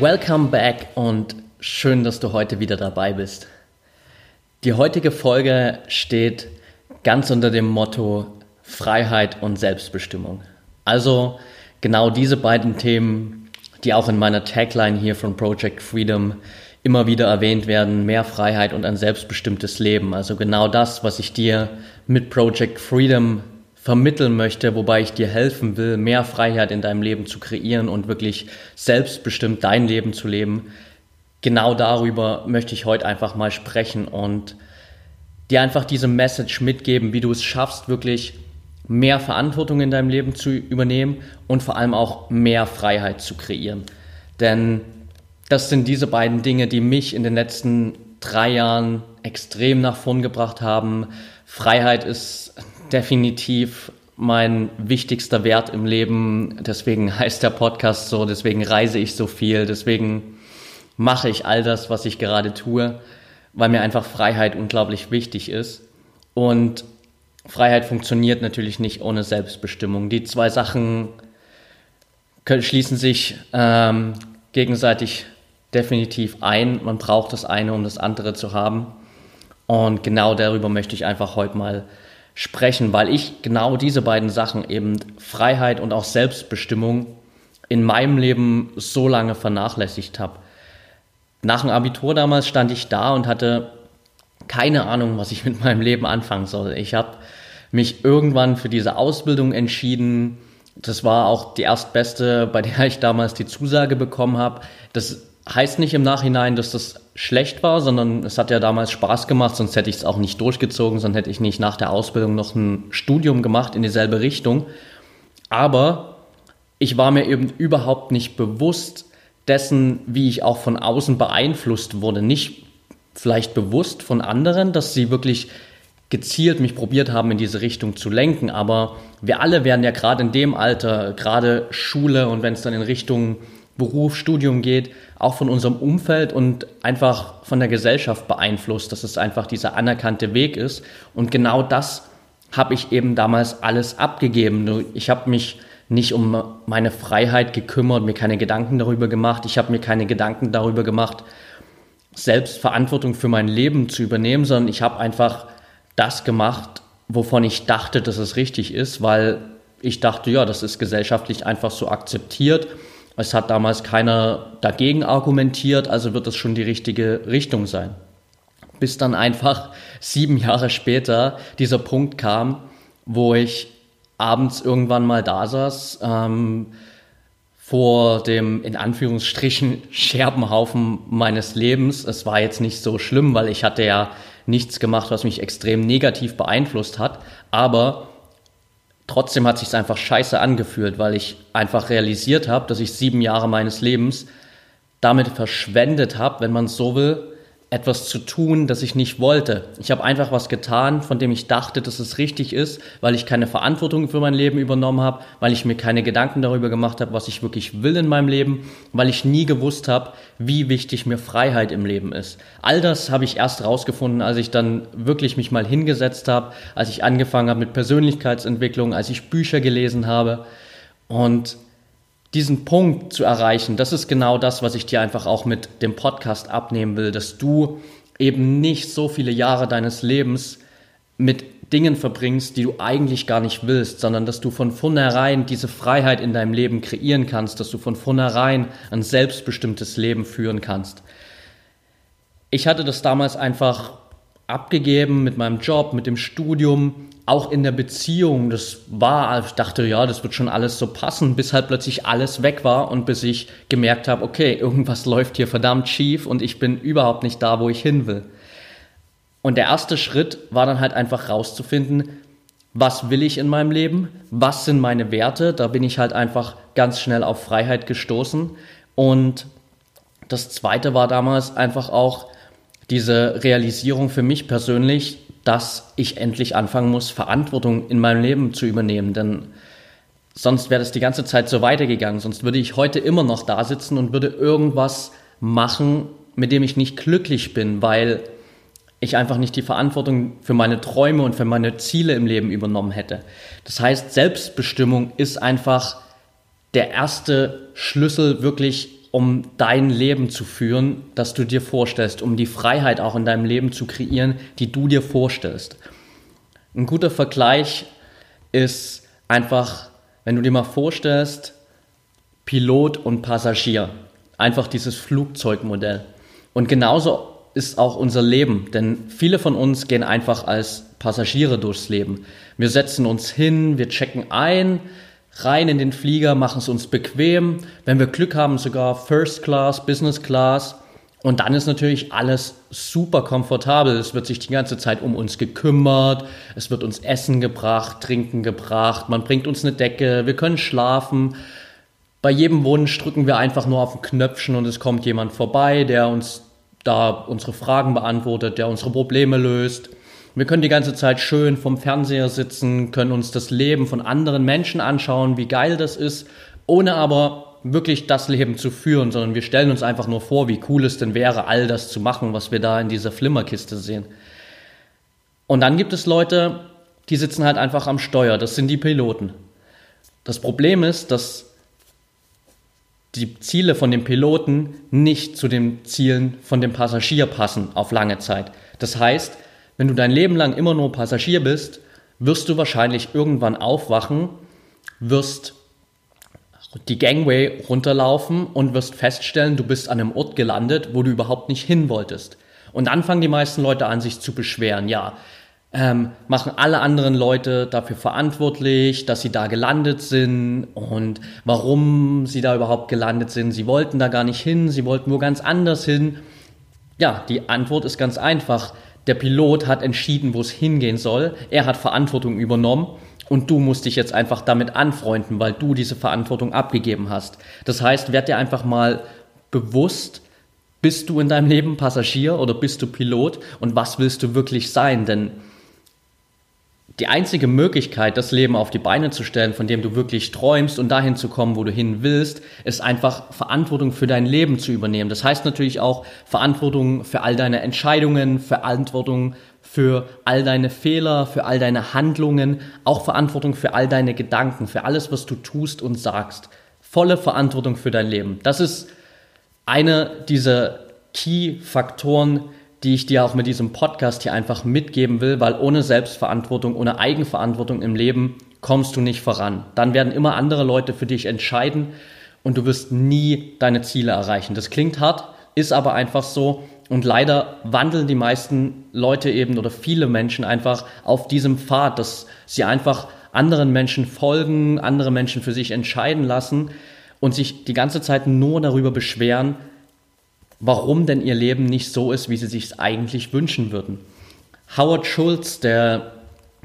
Welcome back und schön, dass du heute wieder dabei bist. Die heutige Folge steht ganz unter dem Motto Freiheit und Selbstbestimmung. Also genau diese beiden Themen, die auch in meiner Tagline hier von Project Freedom immer wieder erwähnt werden, mehr Freiheit und ein selbstbestimmtes Leben. Also genau das, was ich dir mit Project Freedom vermitteln möchte, wobei ich dir helfen will, mehr Freiheit in deinem Leben zu kreieren und wirklich selbstbestimmt dein Leben zu leben. Genau darüber möchte ich heute einfach mal sprechen und dir einfach diese Message mitgeben, wie du es schaffst, wirklich mehr Verantwortung in deinem Leben zu übernehmen und vor allem auch mehr Freiheit zu kreieren. Denn das sind diese beiden Dinge, die mich in den letzten drei Jahren extrem nach vorn gebracht haben. Freiheit ist definitiv mein wichtigster Wert im Leben. Deswegen heißt der Podcast so, deswegen reise ich so viel, deswegen mache ich all das, was ich gerade tue, weil mir einfach Freiheit unglaublich wichtig ist. Und Freiheit funktioniert natürlich nicht ohne Selbstbestimmung. Die zwei Sachen schließen sich ähm, gegenseitig definitiv ein. Man braucht das eine, um das andere zu haben. Und genau darüber möchte ich einfach heute mal sprechen, weil ich genau diese beiden Sachen eben Freiheit und auch Selbstbestimmung in meinem Leben so lange vernachlässigt habe. Nach dem Abitur damals stand ich da und hatte keine Ahnung, was ich mit meinem Leben anfangen soll. Ich habe mich irgendwann für diese Ausbildung entschieden. Das war auch die erstbeste, bei der ich damals die Zusage bekommen habe. Das heißt nicht im Nachhinein, dass das schlecht war, sondern es hat ja damals Spaß gemacht, sonst hätte ich es auch nicht durchgezogen, sonst hätte ich nicht nach der Ausbildung noch ein Studium gemacht in dieselbe Richtung. Aber ich war mir eben überhaupt nicht bewusst dessen, wie ich auch von außen beeinflusst wurde. Nicht vielleicht bewusst von anderen, dass sie wirklich gezielt mich probiert haben, in diese Richtung zu lenken. Aber wir alle werden ja gerade in dem Alter, gerade Schule und wenn es dann in Richtung Beruf, Studium geht, auch von unserem Umfeld und einfach von der Gesellschaft beeinflusst, dass es einfach dieser anerkannte Weg ist. Und genau das habe ich eben damals alles abgegeben. Ich habe mich nicht um meine Freiheit gekümmert, mir keine Gedanken darüber gemacht. Ich habe mir keine Gedanken darüber gemacht, selbst Verantwortung für mein Leben zu übernehmen, sondern ich habe einfach das gemacht, wovon ich dachte, dass es richtig ist, weil ich dachte, ja, das ist gesellschaftlich einfach so akzeptiert es hat damals keiner dagegen argumentiert, also wird das schon die richtige Richtung sein. Bis dann einfach sieben Jahre später dieser Punkt kam, wo ich abends irgendwann mal da saß, ähm, vor dem in Anführungsstrichen Scherbenhaufen meines Lebens. Es war jetzt nicht so schlimm, weil ich hatte ja nichts gemacht, was mich extrem negativ beeinflusst hat, aber Trotzdem hat sich einfach scheiße angefühlt, weil ich einfach realisiert habe, dass ich sieben Jahre meines Lebens damit verschwendet habe, wenn man so will, etwas zu tun, das ich nicht wollte. Ich habe einfach was getan, von dem ich dachte, dass es richtig ist, weil ich keine Verantwortung für mein Leben übernommen habe, weil ich mir keine Gedanken darüber gemacht habe, was ich wirklich will in meinem Leben, weil ich nie gewusst habe, wie wichtig mir Freiheit im Leben ist. All das habe ich erst rausgefunden, als ich dann wirklich mich mal hingesetzt habe, als ich angefangen habe mit Persönlichkeitsentwicklung, als ich Bücher gelesen habe und diesen Punkt zu erreichen, das ist genau das, was ich dir einfach auch mit dem Podcast abnehmen will, dass du eben nicht so viele Jahre deines Lebens mit Dingen verbringst, die du eigentlich gar nicht willst, sondern dass du von vornherein diese Freiheit in deinem Leben kreieren kannst, dass du von vornherein ein selbstbestimmtes Leben führen kannst. Ich hatte das damals einfach abgegeben mit meinem Job, mit dem Studium, auch in der Beziehung. Das war, ich dachte, ja, das wird schon alles so passen, bis halt plötzlich alles weg war und bis ich gemerkt habe, okay, irgendwas läuft hier verdammt schief und ich bin überhaupt nicht da, wo ich hin will. Und der erste Schritt war dann halt einfach rauszufinden, was will ich in meinem Leben? Was sind meine Werte? Da bin ich halt einfach ganz schnell auf Freiheit gestoßen und das zweite war damals einfach auch diese Realisierung für mich persönlich, dass ich endlich anfangen muss, Verantwortung in meinem Leben zu übernehmen. Denn sonst wäre das die ganze Zeit so weitergegangen. Sonst würde ich heute immer noch da sitzen und würde irgendwas machen, mit dem ich nicht glücklich bin, weil ich einfach nicht die Verantwortung für meine Träume und für meine Ziele im Leben übernommen hätte. Das heißt, Selbstbestimmung ist einfach der erste Schlüssel wirklich, um dein Leben zu führen, das du dir vorstellst, um die Freiheit auch in deinem Leben zu kreieren, die du dir vorstellst. Ein guter Vergleich ist einfach, wenn du dir mal vorstellst, Pilot und Passagier. Einfach dieses Flugzeugmodell. Und genauso ist auch unser Leben, denn viele von uns gehen einfach als Passagiere durchs Leben. Wir setzen uns hin, wir checken ein, rein in den Flieger, machen es uns bequem. Wenn wir Glück haben, sogar First Class, Business Class. Und dann ist natürlich alles super komfortabel. Es wird sich die ganze Zeit um uns gekümmert. Es wird uns Essen gebracht, Trinken gebracht. Man bringt uns eine Decke. Wir können schlafen. Bei jedem Wunsch drücken wir einfach nur auf ein Knöpfchen und es kommt jemand vorbei, der uns da unsere Fragen beantwortet, der unsere Probleme löst. Wir können die ganze Zeit schön vom Fernseher sitzen, können uns das Leben von anderen Menschen anschauen, wie geil das ist, ohne aber wirklich das Leben zu führen, sondern wir stellen uns einfach nur vor, wie cool es denn wäre, all das zu machen, was wir da in dieser Flimmerkiste sehen. Und dann gibt es Leute, die sitzen halt einfach am Steuer, das sind die Piloten. Das Problem ist, dass die Ziele von dem Piloten nicht zu den Zielen von dem Passagier passen auf lange Zeit. Das heißt, wenn du dein Leben lang immer nur Passagier bist, wirst du wahrscheinlich irgendwann aufwachen, wirst die Gangway runterlaufen und wirst feststellen, du bist an einem Ort gelandet, wo du überhaupt nicht hin wolltest. Und dann fangen die meisten Leute an, sich zu beschweren. Ja, ähm, machen alle anderen Leute dafür verantwortlich, dass sie da gelandet sind und warum sie da überhaupt gelandet sind. Sie wollten da gar nicht hin, sie wollten nur ganz anders hin. Ja, die Antwort ist ganz einfach. Der Pilot hat entschieden, wo es hingehen soll. Er hat Verantwortung übernommen und du musst dich jetzt einfach damit anfreunden, weil du diese Verantwortung abgegeben hast. Das heißt, werd dir einfach mal bewusst, bist du in deinem Leben Passagier oder bist du Pilot und was willst du wirklich sein? Denn die einzige Möglichkeit, das Leben auf die Beine zu stellen, von dem du wirklich träumst und dahin zu kommen, wo du hin willst, ist einfach Verantwortung für dein Leben zu übernehmen. Das heißt natürlich auch Verantwortung für all deine Entscheidungen, Verantwortung für all deine Fehler, für all deine Handlungen, auch Verantwortung für all deine Gedanken, für alles, was du tust und sagst. Volle Verantwortung für dein Leben. Das ist einer dieser Key-Faktoren, die ich dir auch mit diesem Podcast hier einfach mitgeben will, weil ohne Selbstverantwortung, ohne Eigenverantwortung im Leben kommst du nicht voran. Dann werden immer andere Leute für dich entscheiden und du wirst nie deine Ziele erreichen. Das klingt hart, ist aber einfach so. Und leider wandeln die meisten Leute eben oder viele Menschen einfach auf diesem Pfad, dass sie einfach anderen Menschen folgen, andere Menschen für sich entscheiden lassen und sich die ganze Zeit nur darüber beschweren, warum denn ihr Leben nicht so ist, wie sie sich eigentlich wünschen würden. Howard Schultz, der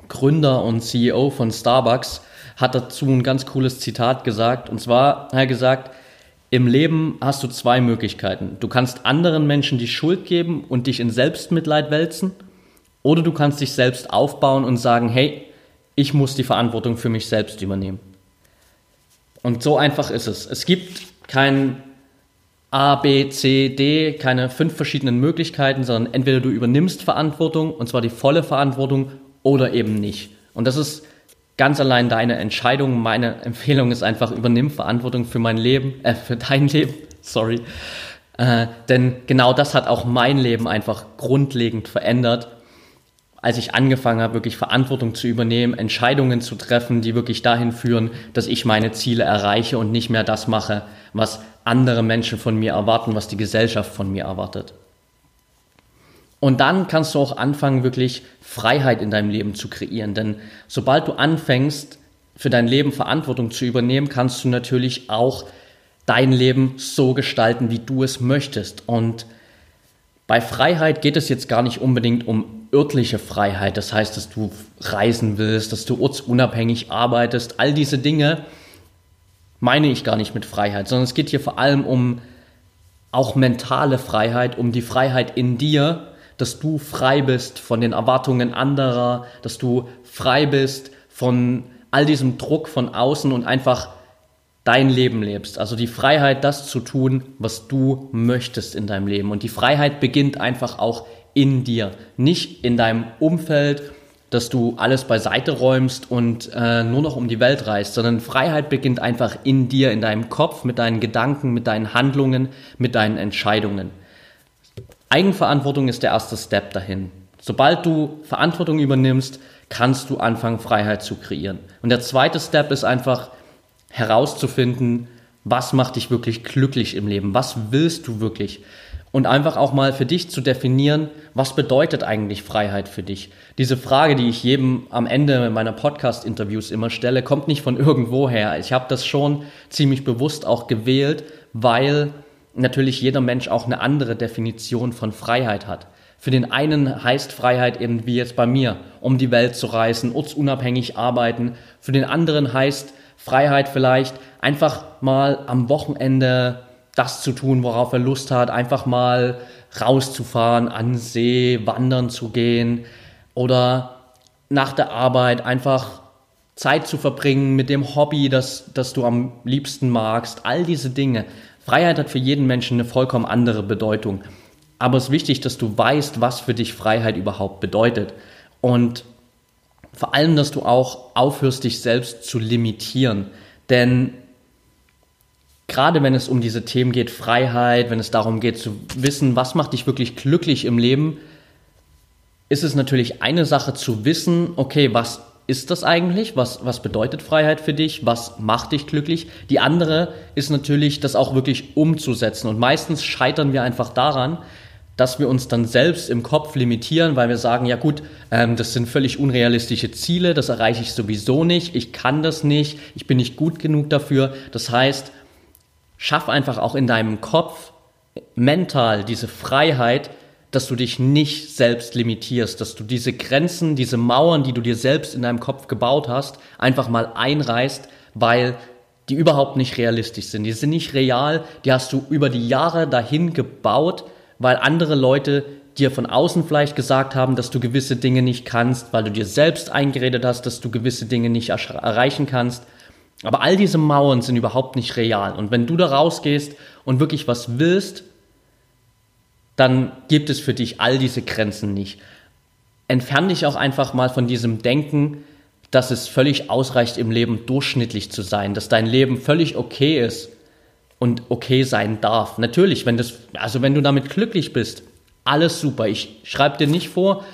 Gründer und CEO von Starbucks, hat dazu ein ganz cooles Zitat gesagt. Und zwar hat er gesagt, im Leben hast du zwei Möglichkeiten. Du kannst anderen Menschen die Schuld geben und dich in Selbstmitleid wälzen. Oder du kannst dich selbst aufbauen und sagen, hey, ich muss die Verantwortung für mich selbst übernehmen. Und so einfach ist es. Es gibt kein A, B, C, D, keine fünf verschiedenen Möglichkeiten, sondern entweder du übernimmst Verantwortung, und zwar die volle Verantwortung, oder eben nicht. Und das ist ganz allein deine Entscheidung. Meine Empfehlung ist einfach, übernimm Verantwortung für mein Leben, äh, für dein Leben, sorry. Äh, denn genau das hat auch mein Leben einfach grundlegend verändert, als ich angefangen habe, wirklich Verantwortung zu übernehmen, Entscheidungen zu treffen, die wirklich dahin führen, dass ich meine Ziele erreiche und nicht mehr das mache, was andere Menschen von mir erwarten, was die Gesellschaft von mir erwartet. Und dann kannst du auch anfangen, wirklich Freiheit in deinem Leben zu kreieren. Denn sobald du anfängst, für dein Leben Verantwortung zu übernehmen, kannst du natürlich auch dein Leben so gestalten, wie du es möchtest. Und bei Freiheit geht es jetzt gar nicht unbedingt um örtliche Freiheit. Das heißt, dass du reisen willst, dass du ortsunabhängig arbeitest. All diese Dinge meine ich gar nicht mit Freiheit, sondern es geht hier vor allem um auch mentale Freiheit, um die Freiheit in dir, dass du frei bist von den Erwartungen anderer, dass du frei bist von all diesem Druck von außen und einfach dein Leben lebst. Also die Freiheit, das zu tun, was du möchtest in deinem Leben. Und die Freiheit beginnt einfach auch in dir, nicht in deinem Umfeld, dass du alles beiseite räumst und äh, nur noch um die Welt reist, sondern Freiheit beginnt einfach in dir, in deinem Kopf, mit deinen Gedanken, mit deinen Handlungen, mit deinen Entscheidungen. Eigenverantwortung ist der erste Step dahin. Sobald du Verantwortung übernimmst, kannst du anfangen, Freiheit zu kreieren. Und der zweite Step ist einfach herauszufinden, was macht dich wirklich glücklich im Leben? Was willst du wirklich? Und einfach auch mal für dich zu definieren, was bedeutet eigentlich Freiheit für dich? Diese Frage, die ich jedem am Ende meiner Podcast-Interviews immer stelle, kommt nicht von irgendwo her. Ich habe das schon ziemlich bewusst auch gewählt, weil natürlich jeder Mensch auch eine andere Definition von Freiheit hat. Für den einen heißt Freiheit eben wie jetzt bei mir, um die Welt zu reisen, ortsunabhängig arbeiten. Für den anderen heißt Freiheit vielleicht einfach mal am Wochenende das zu tun, worauf er Lust hat, einfach mal rauszufahren, an See, wandern zu gehen oder nach der Arbeit einfach Zeit zu verbringen mit dem Hobby, das, das du am liebsten magst. All diese Dinge. Freiheit hat für jeden Menschen eine vollkommen andere Bedeutung. Aber es ist wichtig, dass du weißt, was für dich Freiheit überhaupt bedeutet. Und vor allem, dass du auch aufhörst, dich selbst zu limitieren. Denn gerade wenn es um diese Themen geht, Freiheit, wenn es darum geht zu wissen, was macht dich wirklich glücklich im Leben, ist es natürlich eine Sache zu wissen, okay, was ist das eigentlich? Was, was bedeutet Freiheit für dich? Was macht dich glücklich? Die andere ist natürlich, das auch wirklich umzusetzen. Und meistens scheitern wir einfach daran, dass wir uns dann selbst im Kopf limitieren, weil wir sagen, ja gut, ähm, das sind völlig unrealistische Ziele, das erreiche ich sowieso nicht, ich kann das nicht, ich bin nicht gut genug dafür. Das heißt, schaff einfach auch in deinem Kopf mental diese Freiheit, dass du dich nicht selbst limitierst, dass du diese Grenzen, diese Mauern, die du dir selbst in deinem Kopf gebaut hast, einfach mal einreißt, weil die überhaupt nicht realistisch sind. Die sind nicht real, die hast du über die Jahre dahin gebaut, weil andere Leute dir von außen vielleicht gesagt haben, dass du gewisse Dinge nicht kannst, weil du dir selbst eingeredet hast, dass du gewisse Dinge nicht erreichen kannst. Aber all diese Mauern sind überhaupt nicht real. Und wenn du da rausgehst und wirklich was willst, dann gibt es für dich all diese Grenzen nicht. Entfern dich auch einfach mal von diesem Denken, dass es völlig ausreicht, im Leben durchschnittlich zu sein, dass dein Leben völlig okay ist und okay sein darf. Natürlich, wenn das, also wenn du damit glücklich bist, alles super. Ich schreibe dir nicht vor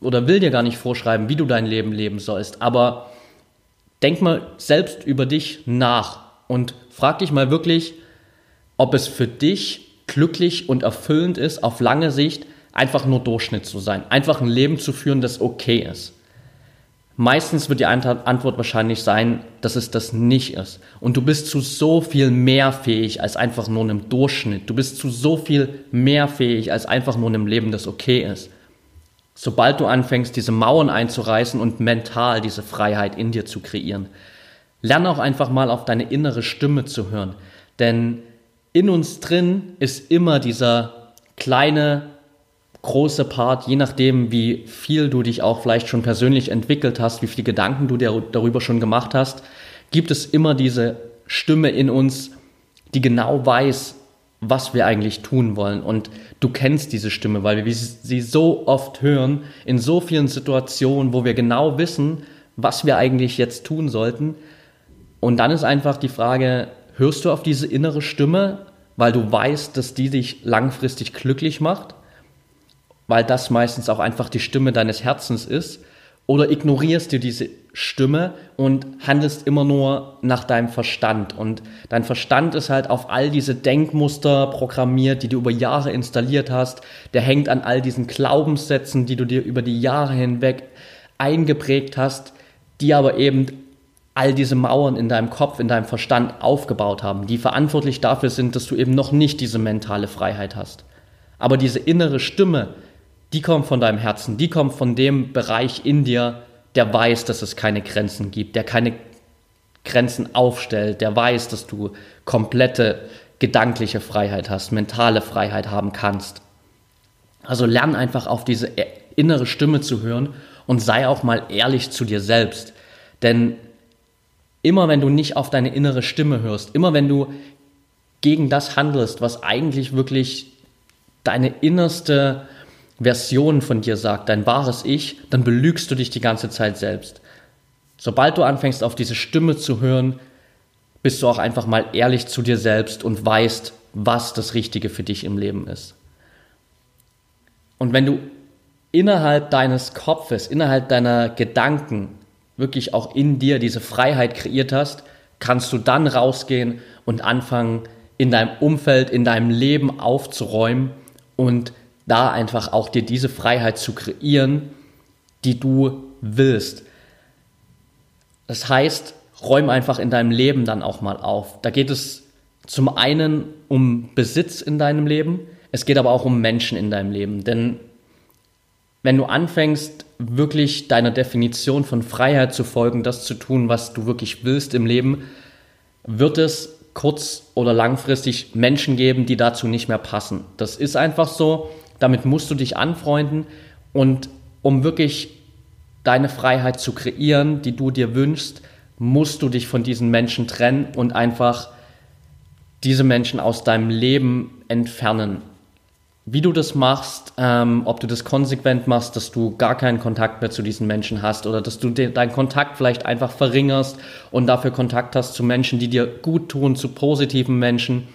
oder will dir gar nicht vorschreiben, wie du dein Leben leben sollst, aber denk mal selbst über dich nach und frag dich mal wirklich, ob es für dich glücklich und erfüllend ist, auf lange Sicht einfach nur Durchschnitt zu sein, einfach ein Leben zu führen, das okay ist. Meistens wird die Antwort wahrscheinlich sein, dass es das nicht ist. Und du bist zu so viel mehr fähig als einfach nur einem Durchschnitt. Du bist zu so viel mehr fähig als einfach nur einem Leben, das okay ist. Sobald du anfängst, diese Mauern einzureißen und mental diese Freiheit in dir zu kreieren, lerne auch einfach mal auf deine innere Stimme zu hören. Denn in uns drin ist immer dieser kleine, große Part, je nachdem, wie viel du dich auch vielleicht schon persönlich entwickelt hast, wie viele Gedanken du dir darüber schon gemacht hast, gibt es immer diese Stimme in uns, die genau weiß, was wir eigentlich tun wollen. Und du kennst diese Stimme, weil wir sie so oft hören, in so vielen Situationen, wo wir genau wissen, was wir eigentlich jetzt tun sollten. Und dann ist einfach die Frage, hörst du auf diese innere Stimme, weil du weißt, dass die dich langfristig glücklich macht? Weil das meistens auch einfach die Stimme deines Herzens ist. Oder ignorierst du diese Stimme und handelst immer nur nach deinem Verstand. Und dein Verstand ist halt auf all diese Denkmuster programmiert, die du über Jahre installiert hast. Der hängt an all diesen Glaubenssätzen, die du dir über die Jahre hinweg eingeprägt hast, die aber eben all diese Mauern in deinem Kopf, in deinem Verstand aufgebaut haben, die verantwortlich dafür sind, dass du eben noch nicht diese mentale Freiheit hast. Aber diese innere Stimme, die kommt von deinem Herzen, die kommt von dem Bereich in dir, der weiß, dass es keine Grenzen gibt, der keine Grenzen aufstellt, der weiß, dass du komplette gedankliche Freiheit hast, mentale Freiheit haben kannst. Also lern einfach auf diese innere Stimme zu hören und sei auch mal ehrlich zu dir selbst. Denn immer wenn du nicht auf deine innere Stimme hörst, immer wenn du gegen das handelst, was eigentlich wirklich deine innerste Version von dir sagt, dein wahres Ich, dann belügst du dich die ganze Zeit selbst. Sobald du anfängst, auf diese Stimme zu hören, bist du auch einfach mal ehrlich zu dir selbst und weißt, was das Richtige für dich im Leben ist. Und wenn du innerhalb deines Kopfes, innerhalb deiner Gedanken wirklich auch in dir diese Freiheit kreiert hast, kannst du dann rausgehen und anfangen, in deinem Umfeld, in deinem Leben aufzuräumen und da einfach auch dir diese Freiheit zu kreieren, die du willst. Das heißt, räum einfach in deinem Leben dann auch mal auf. Da geht es zum einen um Besitz in deinem Leben, es geht aber auch um Menschen in deinem Leben. Denn wenn du anfängst, wirklich deiner Definition von Freiheit zu folgen, das zu tun, was du wirklich willst im Leben, wird es kurz- oder langfristig Menschen geben, die dazu nicht mehr passen. Das ist einfach so. Damit musst du dich anfreunden und um wirklich deine Freiheit zu kreieren, die du dir wünschst, musst du dich von diesen Menschen trennen und einfach diese Menschen aus deinem Leben entfernen. Wie du das machst, ähm, ob du das konsequent machst, dass du gar keinen Kontakt mehr zu diesen Menschen hast oder dass du deinen Kontakt vielleicht einfach verringerst und dafür Kontakt hast zu Menschen, die dir gut tun, zu positiven Menschen,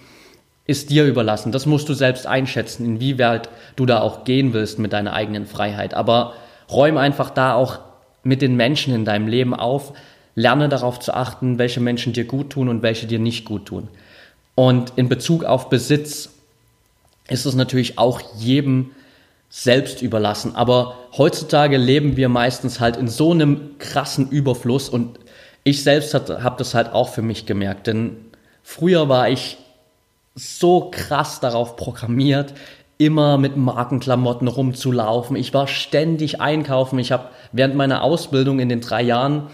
ist dir überlassen. Das musst du selbst einschätzen, inwieweit du da auch gehen willst mit deiner eigenen Freiheit. Aber räum einfach da auch mit den Menschen in deinem Leben auf. Lerne darauf zu achten, welche Menschen dir gut tun und welche dir nicht gut tun. Und in Bezug auf Besitz ist es natürlich auch jedem selbst überlassen. Aber heutzutage leben wir meistens halt in so einem krassen Überfluss und ich selbst habe das halt auch für mich gemerkt. Denn früher war ich so krass darauf programmiert, immer mit Markenklamotten rumzulaufen. Ich war ständig einkaufen. Ich habe während meiner Ausbildung in den drei Jahren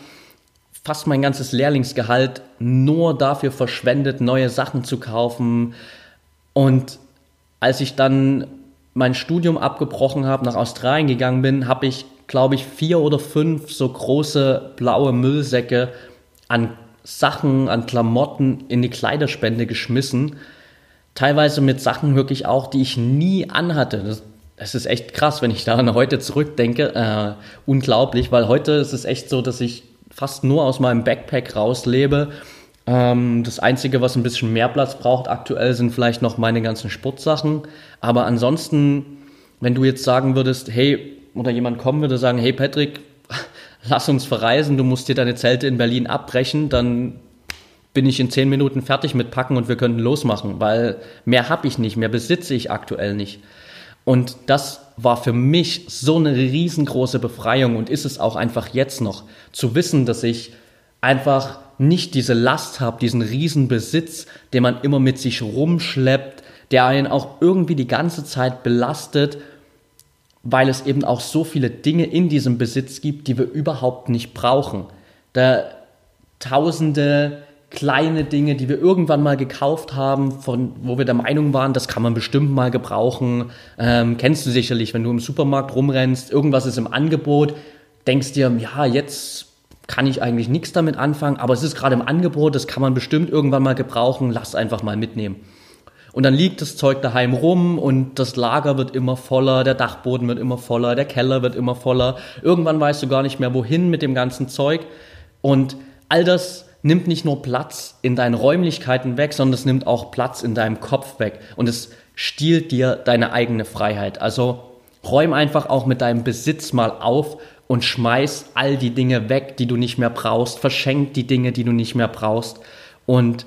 fast mein ganzes Lehrlingsgehalt nur dafür verschwendet, neue Sachen zu kaufen. Und als ich dann mein Studium abgebrochen habe, nach Australien gegangen bin, habe ich, glaube ich, vier oder fünf so große blaue Müllsäcke an Sachen, an Klamotten in die Kleiderspende geschmissen teilweise mit Sachen wirklich auch, die ich nie anhatte. Das, das ist echt krass, wenn ich daran heute zurückdenke. Äh, unglaublich, weil heute ist es echt so, dass ich fast nur aus meinem Backpack rauslebe. Ähm, das Einzige, was ein bisschen mehr Platz braucht aktuell, sind vielleicht noch meine ganzen Sportsachen. Aber ansonsten, wenn du jetzt sagen würdest, hey, oder jemand kommen würde sagen, hey Patrick, lass uns verreisen, du musst dir deine Zelte in Berlin abbrechen, dann bin ich in zehn Minuten fertig mit Packen und wir könnten losmachen, weil mehr habe ich nicht, mehr besitze ich aktuell nicht. Und das war für mich so eine riesengroße Befreiung und ist es auch einfach jetzt noch, zu wissen, dass ich einfach nicht diese Last habe, diesen Riesenbesitz, den man immer mit sich rumschleppt, der einen auch irgendwie die ganze Zeit belastet, weil es eben auch so viele Dinge in diesem Besitz gibt, die wir überhaupt nicht brauchen. Da tausende kleine Dinge, die wir irgendwann mal gekauft haben, von wo wir der Meinung waren, das kann man bestimmt mal gebrauchen. Ähm, kennst du sicherlich, wenn du im Supermarkt rumrennst, irgendwas ist im Angebot, denkst dir, ja, jetzt kann ich eigentlich nichts damit anfangen, aber es ist gerade im Angebot, das kann man bestimmt irgendwann mal gebrauchen, lass einfach mal mitnehmen. Und dann liegt das Zeug daheim rum und das Lager wird immer voller, der Dachboden wird immer voller, der Keller wird immer voller. Irgendwann weißt du gar nicht mehr, wohin mit dem ganzen Zeug. Und all das nimmt nicht nur Platz in deinen Räumlichkeiten weg, sondern es nimmt auch Platz in deinem Kopf weg und es stiehlt dir deine eigene Freiheit. Also räum einfach auch mit deinem Besitz mal auf und schmeiß all die Dinge weg, die du nicht mehr brauchst, verschenk die Dinge, die du nicht mehr brauchst und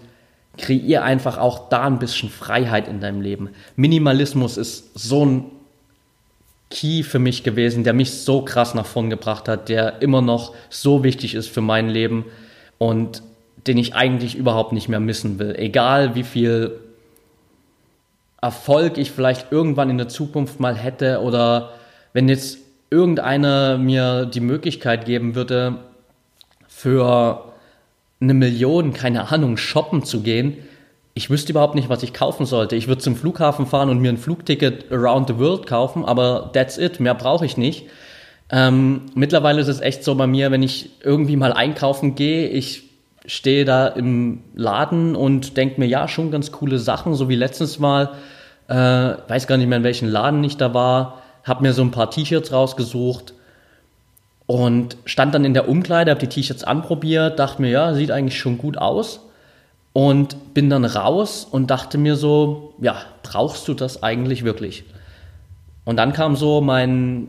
kreier einfach auch da ein bisschen Freiheit in deinem Leben. Minimalismus ist so ein Key für mich gewesen, der mich so krass nach vorn gebracht hat, der immer noch so wichtig ist für mein Leben und den ich eigentlich überhaupt nicht mehr missen will. Egal wie viel Erfolg ich vielleicht irgendwann in der Zukunft mal hätte oder wenn jetzt irgendeiner mir die Möglichkeit geben würde, für eine Million, keine Ahnung, shoppen zu gehen, ich wüsste überhaupt nicht, was ich kaufen sollte. Ich würde zum Flughafen fahren und mir ein Flugticket around the world kaufen, aber that's it, mehr brauche ich nicht. Ähm, mittlerweile ist es echt so bei mir, wenn ich irgendwie mal einkaufen gehe, ich stehe da im Laden und denke mir, ja, schon ganz coole Sachen, so wie letztens mal, äh, weiß gar nicht mehr, in welchem Laden ich da war, habe mir so ein paar T-Shirts rausgesucht und stand dann in der Umkleide, habe die T-Shirts anprobiert, dachte mir, ja, sieht eigentlich schon gut aus und bin dann raus und dachte mir so, ja, brauchst du das eigentlich wirklich? Und dann kam so mein,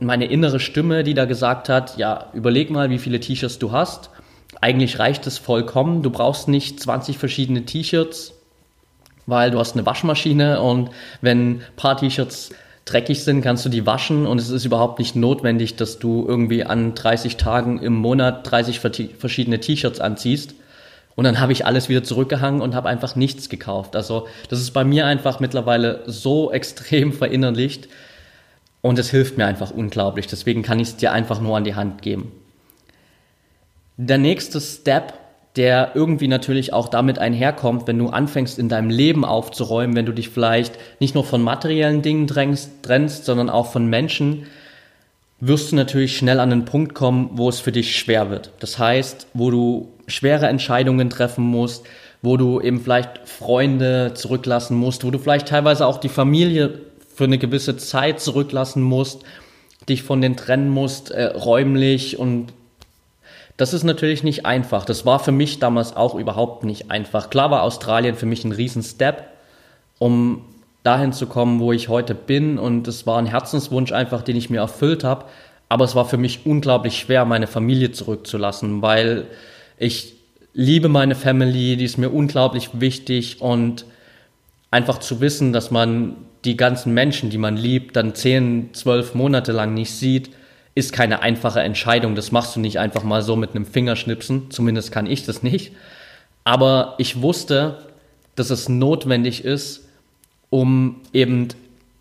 meine innere Stimme, die da gesagt hat, ja, überleg mal, wie viele T-Shirts du hast. Eigentlich reicht es vollkommen. Du brauchst nicht 20 verschiedene T-Shirts, weil du hast eine Waschmaschine und wenn ein paar T-Shirts dreckig sind, kannst du die waschen und es ist überhaupt nicht notwendig, dass du irgendwie an 30 Tagen im Monat 30 verschiedene T-Shirts anziehst. Und dann habe ich alles wieder zurückgehangen und habe einfach nichts gekauft. Also das ist bei mir einfach mittlerweile so extrem verinnerlicht und es hilft mir einfach unglaublich. Deswegen kann ich es dir einfach nur an die Hand geben. Der nächste Step, der irgendwie natürlich auch damit einherkommt, wenn du anfängst in deinem Leben aufzuräumen, wenn du dich vielleicht nicht nur von materiellen Dingen drängst, trennst, sondern auch von Menschen, wirst du natürlich schnell an einen Punkt kommen, wo es für dich schwer wird. Das heißt, wo du schwere Entscheidungen treffen musst, wo du eben vielleicht Freunde zurücklassen musst, wo du vielleicht teilweise auch die Familie für eine gewisse Zeit zurücklassen musst, dich von denen trennen musst, äh, räumlich und das ist natürlich nicht einfach. Das war für mich damals auch überhaupt nicht einfach. Klar war Australien für mich ein Riesen-Step, um dahin zu kommen, wo ich heute bin und es war ein Herzenswunsch einfach, den ich mir erfüllt habe. Aber es war für mich unglaublich schwer, meine Familie zurückzulassen, weil ich liebe meine Family, die ist mir unglaublich wichtig und einfach zu wissen, dass man die ganzen Menschen, die man liebt, dann zehn, zwölf Monate lang nicht sieht, ist keine einfache Entscheidung. Das machst du nicht einfach mal so mit einem Fingerschnipsen. Zumindest kann ich das nicht. Aber ich wusste, dass es notwendig ist, um eben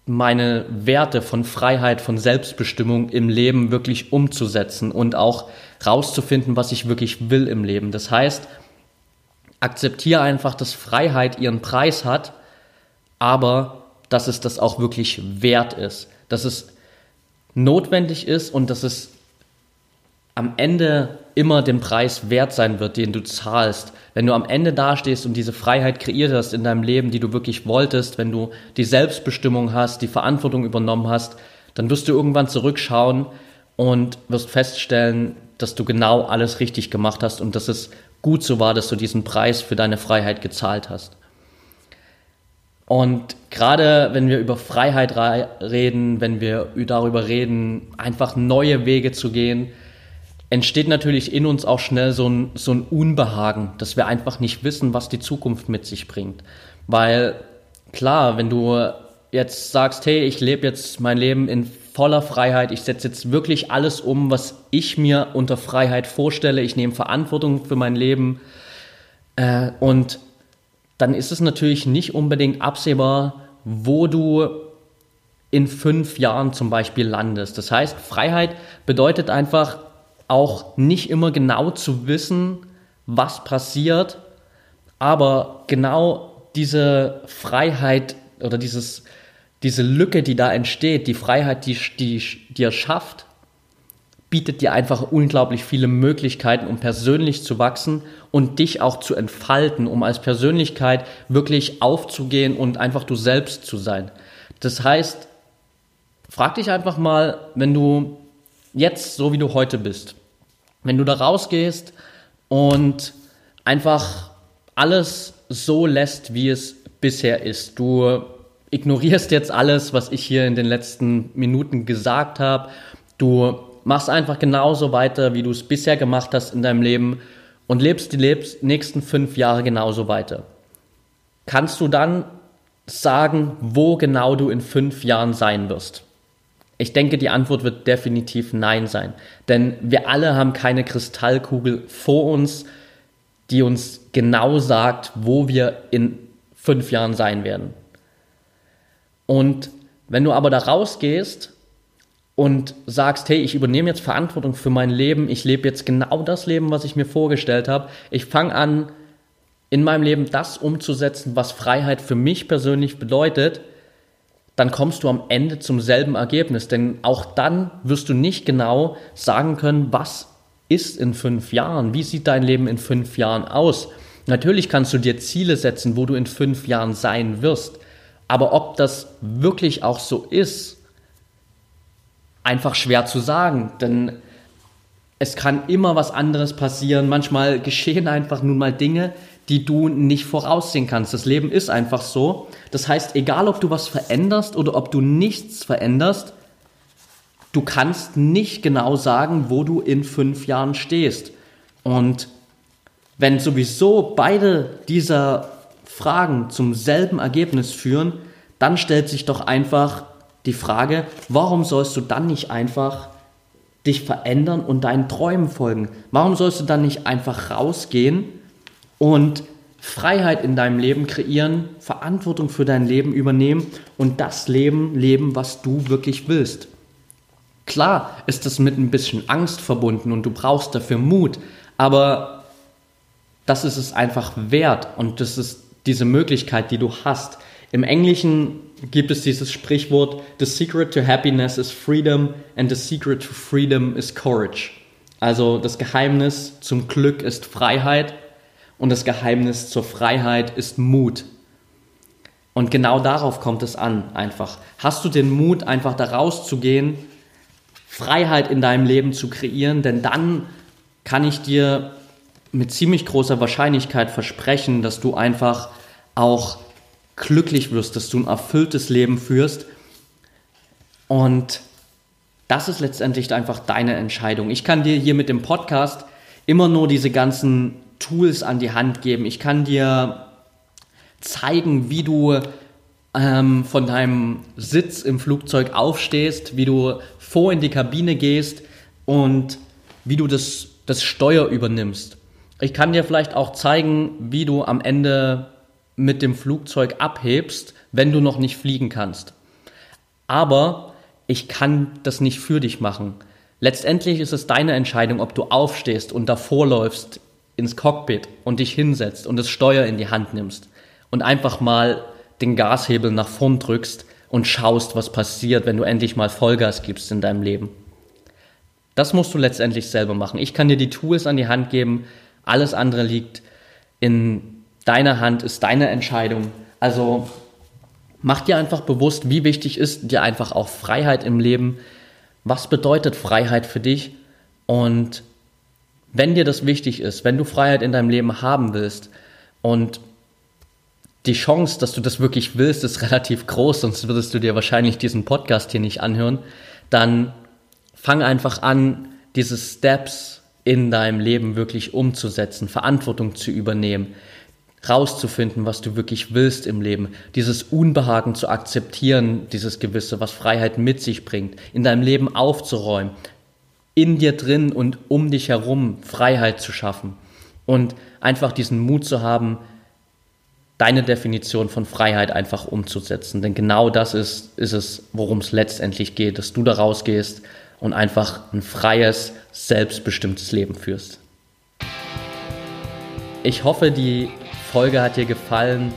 meine Werte von Freiheit, von Selbstbestimmung im Leben wirklich umzusetzen und auch rauszufinden, was ich wirklich will im Leben. Das heißt, akzeptiere einfach, dass Freiheit ihren Preis hat, aber dass es das auch wirklich wert ist, dass es notwendig ist und dass es am Ende immer den Preis wert sein wird, den du zahlst. Wenn du am Ende dastehst und diese Freiheit kreiert hast in deinem Leben, die du wirklich wolltest, wenn du die Selbstbestimmung hast, die Verantwortung übernommen hast, dann wirst du irgendwann zurückschauen und wirst feststellen, dass du genau alles richtig gemacht hast und dass es gut so war, dass du diesen Preis für deine Freiheit gezahlt hast. Und gerade wenn wir über Freiheit reden, wenn wir darüber reden, einfach neue Wege zu gehen, entsteht natürlich in uns auch schnell so ein, so ein Unbehagen, dass wir einfach nicht wissen, was die Zukunft mit sich bringt. Weil klar, wenn du jetzt sagst, hey, ich lebe jetzt mein Leben in voller Freiheit, ich setze jetzt wirklich alles um, was ich mir unter Freiheit vorstelle, ich nehme Verantwortung für mein Leben äh, und dann ist es natürlich nicht unbedingt absehbar, wo du in fünf Jahren zum Beispiel landest. Das heißt, Freiheit bedeutet einfach auch nicht immer genau zu wissen, was passiert, aber genau diese Freiheit oder dieses, diese Lücke, die da entsteht, die Freiheit, die, die dir schafft, bietet dir einfach unglaublich viele Möglichkeiten, um persönlich zu wachsen und dich auch zu entfalten, um als Persönlichkeit wirklich aufzugehen und einfach du selbst zu sein. Das heißt, frag dich einfach mal, wenn du jetzt so wie du heute bist, wenn du da rausgehst und einfach alles so lässt, wie es bisher ist. Du ignorierst jetzt alles, was ich hier in den letzten Minuten gesagt habe. Du machst einfach genauso weiter, wie du es bisher gemacht hast in deinem Leben und lebst die lebst nächsten fünf Jahre genauso weiter. Kannst du dann sagen, wo genau du in fünf Jahren sein wirst? Ich denke, die Antwort wird definitiv Nein sein. Denn wir alle haben keine Kristallkugel vor uns, die uns genau sagt, wo wir in fünf Jahren sein werden. Und wenn du aber da rausgehst und sagst, hey, ich übernehme jetzt Verantwortung für mein Leben, ich lebe jetzt genau das Leben, was ich mir vorgestellt habe, ich fange an, in meinem Leben das umzusetzen, was Freiheit für mich persönlich bedeutet, dann kommst du am Ende zum selben Ergebnis. Denn auch dann wirst du nicht genau sagen können, was ist in fünf Jahren, wie sieht dein Leben in fünf Jahren aus. Natürlich kannst du dir Ziele setzen, wo du in fünf Jahren sein wirst. Aber ob das wirklich auch so ist, einfach schwer zu sagen. Denn es kann immer was anderes passieren. Manchmal geschehen einfach nun mal Dinge, die du nicht voraussehen kannst. Das Leben ist einfach so. Das heißt, egal ob du was veränderst oder ob du nichts veränderst, du kannst nicht genau sagen, wo du in fünf Jahren stehst. Und wenn sowieso beide dieser Fragen zum selben Ergebnis führen, dann stellt sich doch einfach die Frage, warum sollst du dann nicht einfach dich verändern und deinen Träumen folgen? Warum sollst du dann nicht einfach rausgehen und Freiheit in deinem Leben kreieren, Verantwortung für dein Leben übernehmen und das Leben leben, was du wirklich willst? Klar ist das mit ein bisschen Angst verbunden und du brauchst dafür Mut, aber das ist es einfach wert und das ist diese Möglichkeit, die du hast. Im Englischen gibt es dieses Sprichwort, The secret to happiness is freedom and the secret to freedom is courage. Also das Geheimnis zum Glück ist Freiheit und das Geheimnis zur Freiheit ist Mut. Und genau darauf kommt es an, einfach. Hast du den Mut, einfach da rauszugehen, Freiheit in deinem Leben zu kreieren, denn dann kann ich dir mit ziemlich großer Wahrscheinlichkeit versprechen, dass du einfach auch glücklich wirst, dass du ein erfülltes Leben führst. Und das ist letztendlich einfach deine Entscheidung. Ich kann dir hier mit dem Podcast immer nur diese ganzen Tools an die Hand geben. Ich kann dir zeigen, wie du ähm, von deinem Sitz im Flugzeug aufstehst, wie du vor in die Kabine gehst und wie du das, das Steuer übernimmst. Ich kann dir vielleicht auch zeigen, wie du am Ende mit dem Flugzeug abhebst, wenn du noch nicht fliegen kannst. Aber ich kann das nicht für dich machen. Letztendlich ist es deine Entscheidung, ob du aufstehst und davor läufst ins Cockpit und dich hinsetzt und das Steuer in die Hand nimmst und einfach mal den Gashebel nach vorn drückst und schaust, was passiert, wenn du endlich mal Vollgas gibst in deinem Leben. Das musst du letztendlich selber machen. Ich kann dir die Tools an die Hand geben, alles andere liegt in deiner Hand, ist deine Entscheidung. Also mach dir einfach bewusst, wie wichtig ist dir einfach auch Freiheit im Leben. Was bedeutet Freiheit für dich? Und wenn dir das wichtig ist, wenn du Freiheit in deinem Leben haben willst und die Chance, dass du das wirklich willst, ist relativ groß, sonst würdest du dir wahrscheinlich diesen Podcast hier nicht anhören, dann fang einfach an, diese Steps in deinem Leben wirklich umzusetzen, Verantwortung zu übernehmen, rauszufinden, was du wirklich willst im Leben, dieses Unbehagen zu akzeptieren, dieses Gewisse, was Freiheit mit sich bringt, in deinem Leben aufzuräumen, in dir drin und um dich herum Freiheit zu schaffen und einfach diesen Mut zu haben, deine Definition von Freiheit einfach umzusetzen. Denn genau das ist, ist es, worum es letztendlich geht, dass du da rausgehst und einfach ein freies, selbstbestimmtes Leben führst. Ich hoffe, die Folge hat dir gefallen.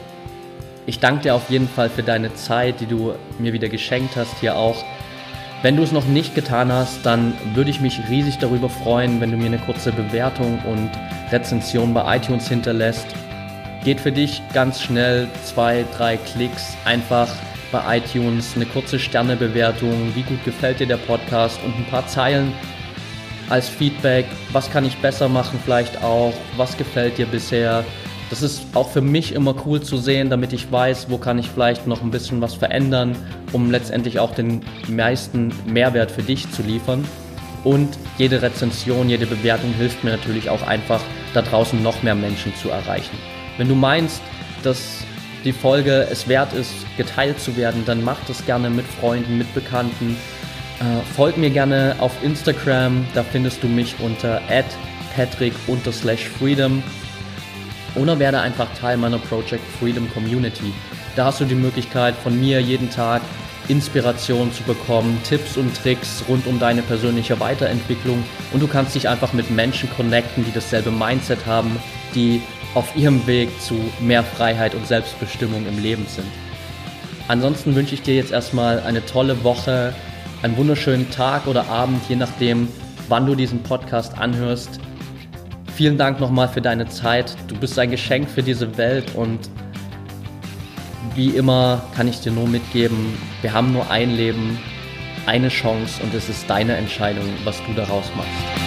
Ich danke dir auf jeden Fall für deine Zeit, die du mir wieder geschenkt hast, hier auch. Wenn du es noch nicht getan hast, dann würde ich mich riesig darüber freuen, wenn du mir eine kurze Bewertung und Rezension bei iTunes hinterlässt. Geht für dich ganz schnell, zwei, drei Klicks, einfach bei iTunes eine kurze Sternebewertung, wie gut gefällt dir der Podcast und ein paar Zeilen als Feedback, was kann ich besser machen vielleicht auch, was gefällt dir bisher. Das ist auch für mich immer cool zu sehen, damit ich weiß, wo kann ich vielleicht noch ein bisschen was verändern, um letztendlich auch den meisten Mehrwert für dich zu liefern. Und jede Rezension, jede Bewertung hilft mir natürlich auch einfach, da draußen noch mehr Menschen zu erreichen. Wenn du meinst, dass die Folge es wert ist, geteilt zu werden, dann mach das gerne mit Freunden, mit Bekannten. Äh, folg mir gerne auf Instagram, da findest du mich unter patrick-freedom oder werde einfach Teil meiner Project Freedom Community. Da hast du die Möglichkeit von mir jeden Tag Inspiration zu bekommen, Tipps und Tricks rund um deine persönliche Weiterentwicklung und du kannst dich einfach mit Menschen connecten, die dasselbe Mindset haben, die auf ihrem Weg zu mehr Freiheit und Selbstbestimmung im Leben sind. Ansonsten wünsche ich dir jetzt erstmal eine tolle Woche, einen wunderschönen Tag oder Abend, je nachdem, wann du diesen Podcast anhörst. Vielen Dank nochmal für deine Zeit. Du bist ein Geschenk für diese Welt und wie immer kann ich dir nur mitgeben, wir haben nur ein Leben, eine Chance und es ist deine Entscheidung, was du daraus machst.